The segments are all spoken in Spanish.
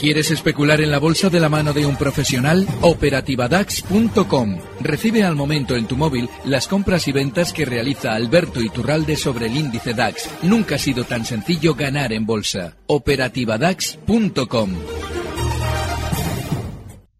¿Quieres especular en la bolsa de la mano de un profesional? Operativadax.com. Recibe al momento en tu móvil las compras y ventas que realiza Alberto Iturralde sobre el índice DAX. Nunca ha sido tan sencillo ganar en bolsa. Operativadax.com.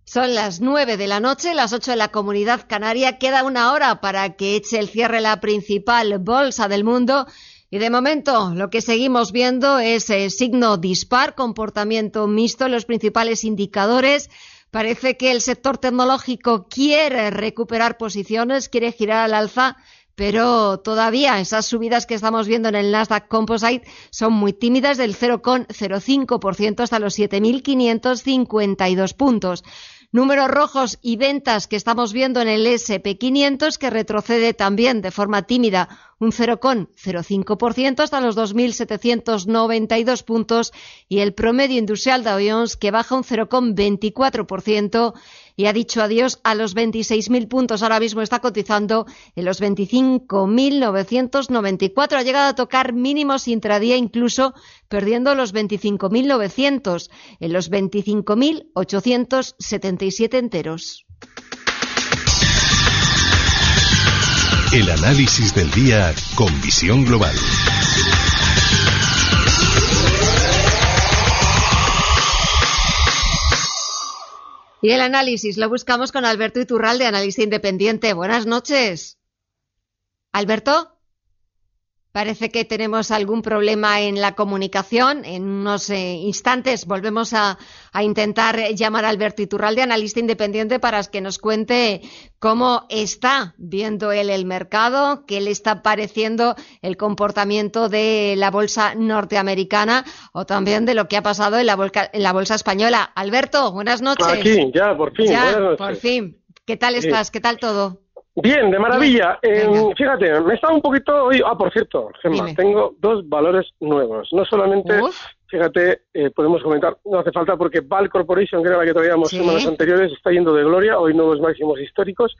Son las nueve de la noche, las ocho de la comunidad canaria. Queda una hora para que eche el cierre la principal bolsa del mundo. Y de momento lo que seguimos viendo es eh, signo dispar, comportamiento mixto en los principales indicadores. Parece que el sector tecnológico quiere recuperar posiciones, quiere girar al alza, pero todavía esas subidas que estamos viendo en el Nasdaq Composite son muy tímidas del 0,05% hasta los 7.552 puntos. Números rojos y ventas que estamos viendo en el SP500 que retrocede también de forma tímida un 0,05% hasta los 2.792 puntos y el promedio industrial de Jones que baja un 0,24% y ha dicho adiós a los 26.000 puntos. Ahora mismo está cotizando en los 25.994. Ha llegado a tocar mínimos intradía, incluso perdiendo los 25.900 en los 25.877 enteros. El análisis del día con visión global. Y el análisis lo buscamos con Alberto Iturralde, analista independiente. Buenas noches. Alberto. Parece que tenemos algún problema en la comunicación. En unos eh, instantes volvemos a, intentar llamar a Alberto Iturralde, analista independiente, para que nos cuente cómo está viendo él el mercado, qué le está pareciendo el comportamiento de la bolsa norteamericana o también de lo que ha pasado en la, en la bolsa española. Alberto, buenas noches. Aquí, ya, por fin. Ya, por fin. ¿Qué tal estás? ¿Qué tal todo? Bien, de maravilla. Eh, fíjate, me estado un poquito hoy. Ah, por cierto, Gemma, tengo dos valores nuevos. No solamente, fíjate, eh, podemos comentar, no hace falta porque Val Corporation, que era la que traíamos semanas anteriores, está yendo de gloria, hoy nuevos máximos históricos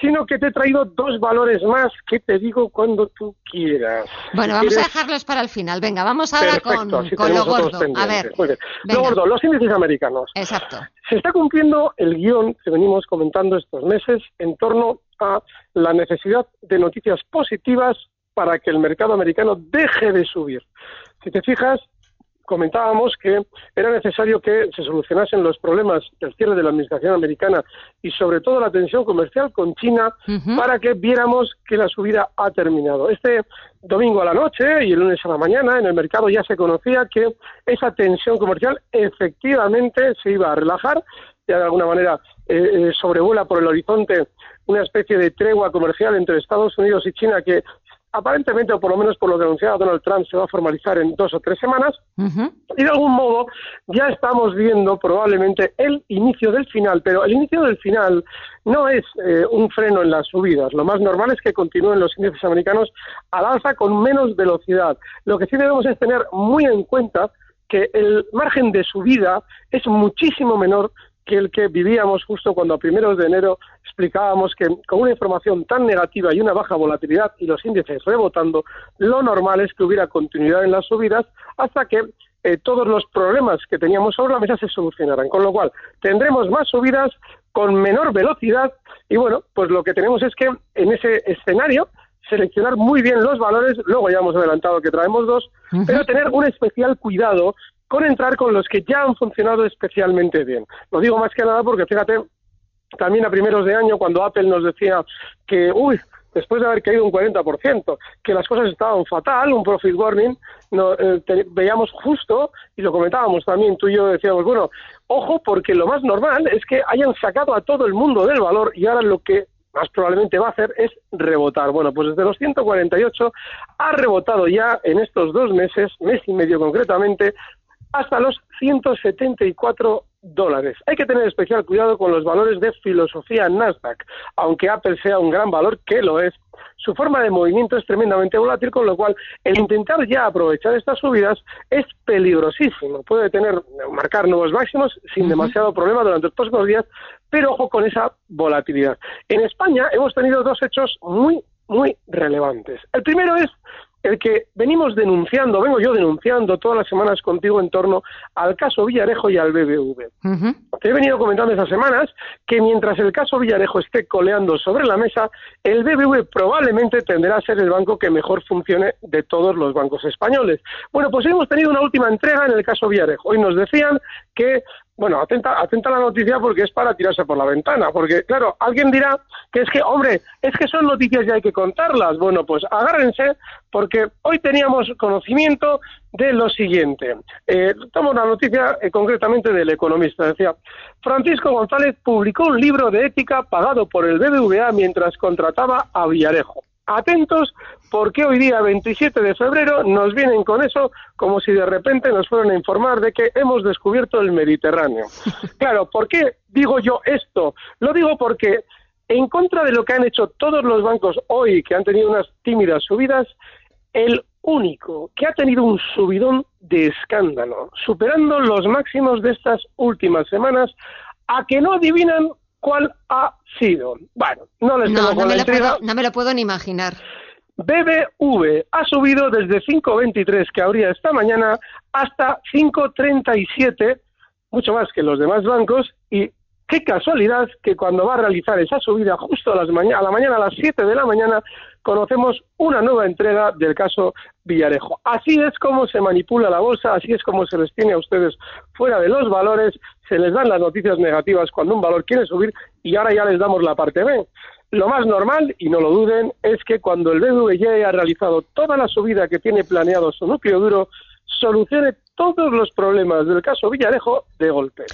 sino que te he traído dos valores más que te digo cuando tú quieras. Bueno, vamos a dejarlos para el final. Venga, vamos ahora con, lo gordo. A ver, lo gordo, los índices americanos. Exacto. Se está cumpliendo el guion que venimos comentando estos meses en torno a la necesidad de noticias positivas para que el mercado americano deje de subir. Si te fijas, comentábamos que era necesario que se solucionasen los problemas del cierre de la administración americana y sobre todo la tensión comercial con China para que viéramos que la subida ha terminado. Este domingo a la noche y el lunes a la mañana en el mercado ya se conocía que esa tensión comercial efectivamente se iba a relajar, ya de alguna manera eh, eh, sobrevuela por el horizonte una especie de tregua comercial entre Estados Unidos y China que aparentemente, o por lo menos por lo que anunciaba Donald Trump, se va a formalizar en dos o tres semanas. Y de algún modo ya estamos viendo probablemente el inicio del final, pero el inicio del final no es eh, un freno en las subidas. Lo más normal es que continúen los índices americanos al alza con menos velocidad. Lo que sí debemos es tener muy en cuenta que el margen de subida es muchísimo menor que el que vivíamos justo cuando a primeros de enero explicábamos que con una información tan negativa y una baja volatilidad y los índices rebotando, lo normal es que hubiera continuidad en las subidas hasta que eh, todos los problemas que teníamos sobre la mesa se solucionaran. Con lo cual, tendremos más subidas con menor velocidad y bueno, pues lo que tenemos es que en ese escenario seleccionar muy bien los valores, luego ya hemos adelantado que traemos dos, pero tener un especial cuidado con entrar con los que ya han funcionado especialmente bien. Lo digo más que nada porque fíjate, también a primeros de año cuando Apple nos decía que, uy, después de haber caído un 40%, que las cosas estaban fatal, un profit warning, no, eh, veíamos justo, y lo comentábamos también, tú y yo decíamos, bueno, ojo, porque lo más normal es que hayan sacado a todo el mundo del valor y ahora lo que más probablemente va a hacer es rebotar. Bueno, pues desde los 148 ha rebotado ya en estos dos meses, mes y medio concretamente, hasta los 174 dólares. Hay que tener especial cuidado con los valores de filosofía Nasdaq. Aunque Apple sea un gran valor, que lo es, su forma de movimiento es tremendamente volátil, con lo cual el intentar ya aprovechar estas subidas es peligrosísimo. Puede tener, marcar nuevos máximos sin demasiado problema durante los próximos días, pero ojo con esa volatilidad. En España hemos tenido dos hechos muy, muy relevantes. El primero es el que venimos denunciando, vengo yo denunciando todas las semanas contigo en torno al caso Villarejo y al BBV. Te he venido comentando esas semanas que mientras el caso Villarejo esté coleando sobre la mesa, el BBV probablemente tendrá a ser el banco que mejor funcione de todos los bancos españoles. Bueno, pues hemos tenido una última entrega en el caso Villarejo. Hoy nos decían que bueno, atenta, atenta a la noticia porque es para tirarse por la ventana, porque claro, alguien dirá que es que, hombre, es que son noticias y hay que contarlas. Bueno, pues agárrense porque hoy teníamos conocimiento de lo siguiente. Eh, tomo una noticia eh, concretamente del economista. Decía, Francisco González publicó un libro de ética pagado por el BBVA mientras contrataba a Villarejo atentos porque hoy día 27 de febrero nos vienen con eso como si de repente nos fueran a informar de que hemos descubierto el Mediterráneo. Claro, ¿por qué digo yo esto? Lo digo porque en contra de lo que han hecho todos los bancos hoy que han tenido unas tímidas subidas, el único que ha tenido un subidón de escándalo, superando los máximos de estas últimas semanas, a que no adivinan cuál ha sido. Bueno, no les tengo no, me lo puedo, no me lo puedo ni imaginar. BBV ha subido desde 5.23 que habría esta mañana hasta 5.37, mucho más que los demás bancos, y qué casualidad que cuando va a realizar esa subida justo a, las a la mañana, a las 7 de la mañana, conocemos una nueva entrega del caso Villarejo. Así es como se manipula la bolsa, así es como se les tiene a ustedes fuera de los valores, se les dan las noticias negativas cuando un valor quiere subir y ahora ya les damos la parte B. Lo más normal, y no lo duden, es que cuando el BBV ya haya realizado toda la subida que tiene planeado su núcleo duro, solucione todos los problemas del caso Villarejo de golpe.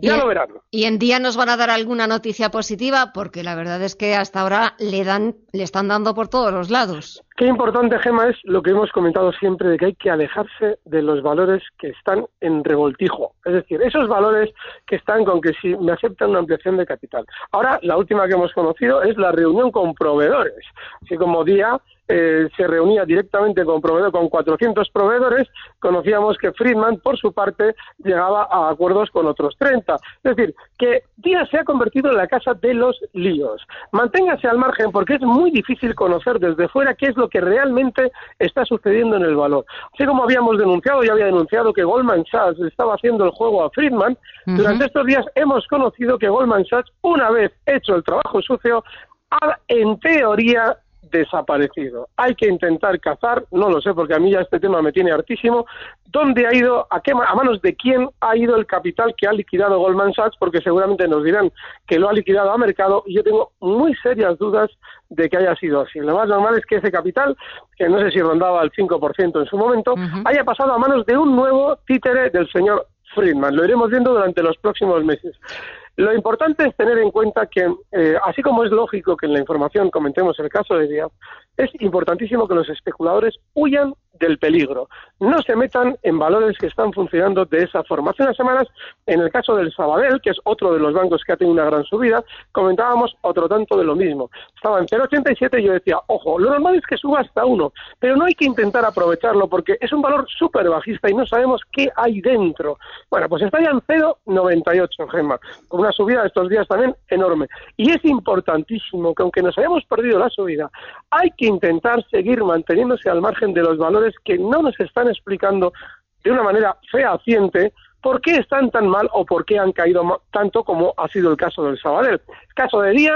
Ya lo verán. Y en día nos van a dar alguna noticia positiva, porque la verdad es que hasta ahora le dan, le están dando por todos los lados. Qué importante, Gema, es lo que hemos comentado siempre de que hay que alejarse de los valores que están en revoltijo. Es decir, esos valores que están con que si me aceptan una ampliación de capital. Ahora, la última que hemos conocido es la reunión con proveedores. Así como día eh, se reunía directamente con proveedor, con 400 proveedores, conocíamos que Friedman, por su parte, llegaba a acuerdos con otros 30. Es decir, que Díaz se ha convertido en la casa de los líos. Manténgase al margen porque es muy difícil conocer desde fuera qué es lo que realmente está sucediendo en el valor. Así como habíamos denunciado, ya había denunciado que Goldman Sachs estaba haciendo el juego a Friedman, durante estos días hemos conocido que Goldman Sachs, una vez hecho el trabajo sucio, ha, en teoría desaparecido. Hay que intentar cazar, no lo sé porque a mí ya este tema me tiene hartísimo, dónde ha ido, a, qué, a manos de quién ha ido el capital que ha liquidado Goldman Sachs, porque seguramente nos dirán que lo ha liquidado a mercado y yo tengo muy serias dudas de que haya sido así. Lo más normal es que ese capital, que no sé si rondaba el 5% en su momento, haya pasado a manos de un nuevo títere del señor Friedman. Lo iremos viendo durante los próximos meses. Lo importante es tener en cuenta que, eh, así como es lógico que en la información comentemos el caso de Díaz, es importantísimo que los especuladores huyan del peligro. No se metan en valores que están funcionando de esa forma. Hace unas semanas, en el caso del Sabadell, que es otro de los bancos que ha tenido una gran subida, comentábamos otro tanto de lo mismo. Estaba en 0,87 y yo decía, ojo, lo normal es que suba hasta uno, pero no hay que intentar aprovecharlo porque es un valor súper bajista y no sabemos qué hay dentro. Bueno, pues está ya en 0,98, Gemma, con una subida de estos días también enorme. Y es importantísimo que aunque nos hayamos perdido la subida, hay que intentar seguir manteniéndose al margen de los valores que no nos están explicando de una manera fehaciente por qué están tan mal o por qué han caído tanto como ha sido el caso del Sabadell. El caso de Día,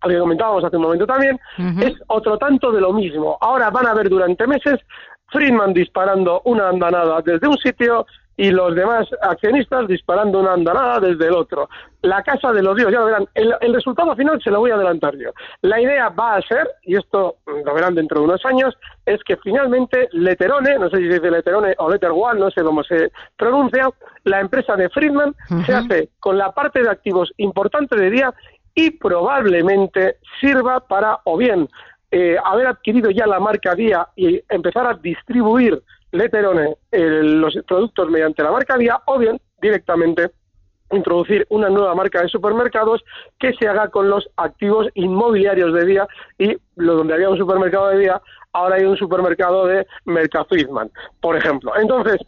al que comentábamos hace un momento también, es otro tanto de lo mismo. Ahora van a ver durante meses Friedman disparando una andanada desde un sitio y los demás accionistas disparando una andanada desde el otro. La casa de los ríos, ya lo verán. El, resultado final se lo voy a adelantar yo. La idea va a ser, y esto lo verán dentro de unos años, es que finalmente Leterone, no sé si se dice Leterone o Letter One, no sé cómo se pronuncia, la empresa de Friedman se hace con la parte de activos importante de día y probablemente sirva para o bien eh, haber adquirido ya la marca Día y empezar a distribuir Leterone los productos mediante la marca Día o bien directamente introducir una nueva marca de supermercados que se haga con los activos inmobiliarios de día y lo donde había un supermercado de día ahora hay un supermercado de Mercafriedman, por ejemplo. Entonces,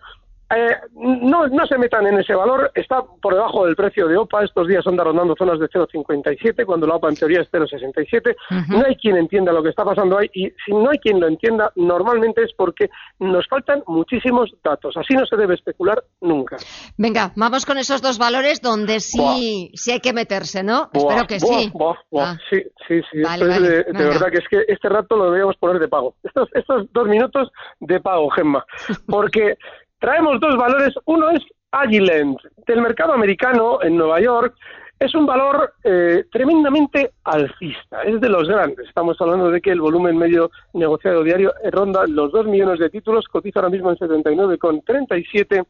eh, no, no se metan en ese valor, está por debajo del precio de OPA, estos días anda rondando zonas de 0,57, cuando la OPA en teoría es 0,67, no hay quien entienda lo que está pasando ahí y si no hay quien lo entienda, normalmente es porque nos faltan muchísimos datos, así no se debe especular nunca. Venga, vamos con esos dos valores donde sí, sí hay que meterse, ¿no? Espero que sí. Ah. Sí, sí, sí, de, verdad que es que este rato lo debíamos poner de pago. Estos, estos dos minutos de pago, Gemma, porque traemos dos valores. Uno es Agilent, del mercado americano en Nueva York. Es un valor eh, tremendamente alcista, es de los grandes. Estamos hablando de que el volumen medio negociado diario ronda los 2 millones de títulos, cotiza ahora mismo en 79,37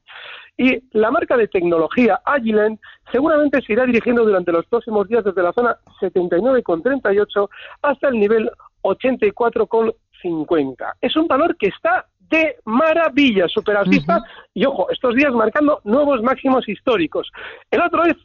y la marca de tecnología Agilent seguramente se irá dirigiendo durante los próximos días desde la zona 79,38 hasta el nivel 84,50. Es un valor que está de maravilla, superalcista, y ojo, estos días marcando nuevos máximos históricos. El otro es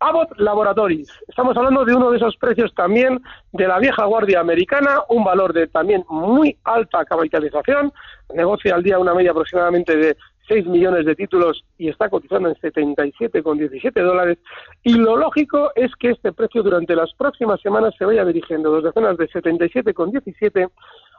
Abbott Laboratories. Estamos hablando de uno de esos precios también de la vieja guardia americana, un valor de también muy alta capitalización, negocia al día una media aproximadamente de 6 millones de títulos y está cotizando en 77,17 dólares. Y lo lógico es que este precio durante las próximas semanas se vaya dirigiendo desde zonas de 77,17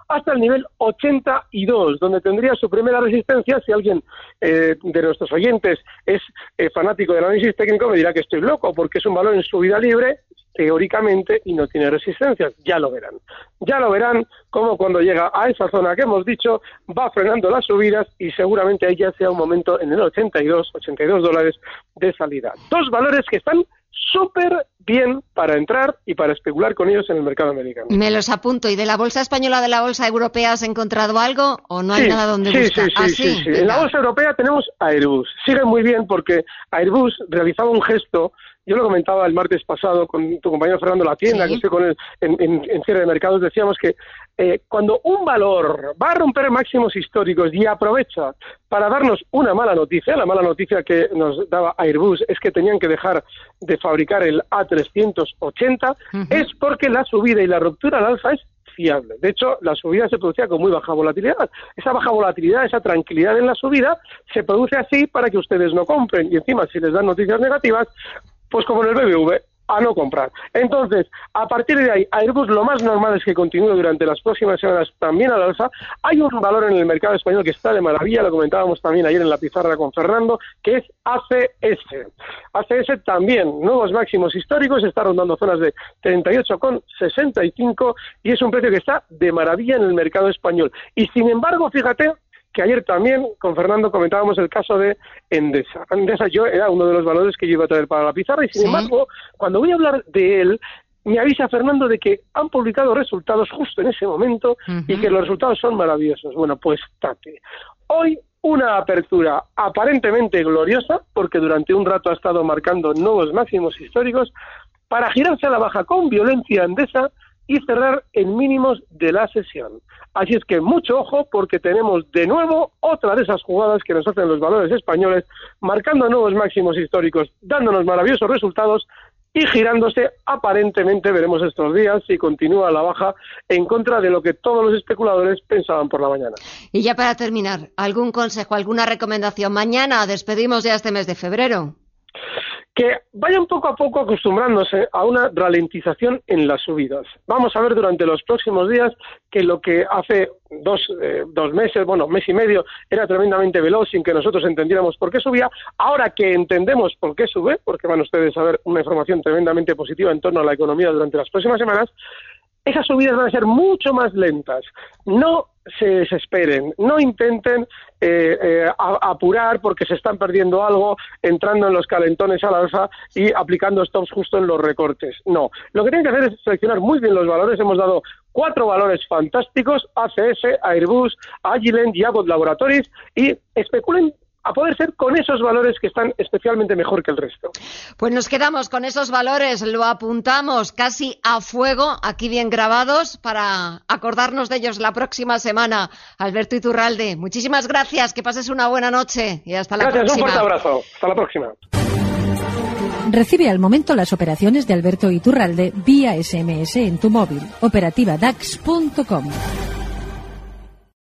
hasta el nivel 82, donde tendría su primera resistencia. Si alguien eh, de nuestros oyentes es eh, fanático del análisis técnico, me dirá que estoy loco, porque es un valor en subida libre teóricamente y no tiene resistencias. Ya lo verán. Ya lo verán como cuando llega a esa zona que hemos dicho va frenando las subidas y seguramente ahí ya sea un momento en el 82, 82 dólares de salida. Dos valores que están súper bien para entrar y para especular con ellos en el mercado americano. Me los apunto. ¿Y de la bolsa española, de la bolsa europea, has encontrado algo o no hay nada donde buscar? Sí, sí, sí, En la bolsa europea tenemos Airbus. Sigue muy bien porque Airbus realizaba un gesto yo lo comentaba el martes pasado con tu compañero Fernando La Tienda, que estoy con él en, cierre de mercados, decíamos que eh, cuando un valor va a romper máximos históricos y aprovecha para darnos una mala noticia, la mala noticia que nos daba Airbus es que tenían que dejar de fabricar el A380, es porque la subida y la ruptura al alza es fiable. De hecho, la subida se producía con muy baja volatilidad. Esa baja volatilidad, esa tranquilidad en la subida, se produce así para que ustedes no compren. Y encima, si les dan noticias negativas, pues como en el BBV, a no comprar. Entonces, a partir de ahí, Airbus lo más normal es que continúe durante las próximas semanas también al alza. Hay un valor en el mercado español que está de maravilla, lo comentábamos también ayer en la pizarra con Fernando, que es ACS. ACS también, nuevos máximos históricos, está rondando zonas de 38,65 y es un precio que está de maravilla en el mercado español. Y sin embargo, fíjate, que ayer también con Fernando comentábamos el caso de Endesa. Endesa yo era uno de los valores que yo iba a traer para la pizarra y sin embargo, cuando voy a hablar de él, me avisa Fernando de que han publicado resultados justo en ese momento y que los resultados son maravillosos. Bueno, pues tate. Hoy una apertura aparentemente gloriosa, porque durante un rato ha estado marcando nuevos máximos históricos, para girarse a la baja con violencia Endesa y cerrar en mínimos de la sesión. Así es que mucho ojo porque tenemos de nuevo otra de esas jugadas que nos hacen los valores españoles, marcando nuevos máximos históricos, dándonos maravillosos resultados y girándose aparentemente, veremos estos días, si continúa la baja en contra de lo que todos los especuladores pensaban por la mañana. Y ya para terminar, ¿algún consejo, alguna recomendación? Mañana despedimos ya este mes de febrero que vayan poco a poco acostumbrándose a una ralentización en las subidas. Vamos a ver durante los próximos días que lo que hace dos, eh, dos meses, bueno, mes y medio, era tremendamente veloz sin que nosotros entendiéramos por qué subía, ahora que entendemos por qué sube, porque van ustedes a ver una información tremendamente positiva en torno a la economía durante las próximas semanas, esas subidas van a ser mucho más lentas. No se desesperen, no intenten eh, eh, apurar porque se están perdiendo algo, entrando en los calentones al alza y aplicando stops justo en los recortes. No, lo que tienen que hacer es seleccionar muy bien los valores. Hemos dado cuatro valores fantásticos, ACS, Airbus, Agilent y Abbott Laboratories, y especulen a poder ser con esos valores que están especialmente mejor que el resto. Pues nos quedamos con esos valores, lo apuntamos casi a fuego, aquí bien grabados, para acordarnos de ellos la próxima semana. Alberto Iturralde, muchísimas gracias, que pases una buena noche y hasta la próxima. Gracias, un fuerte abrazo. Hasta la próxima. Recibe al momento las operaciones de Alberto Iturralde vía SMS en tu móvil. Operativa DAX.com.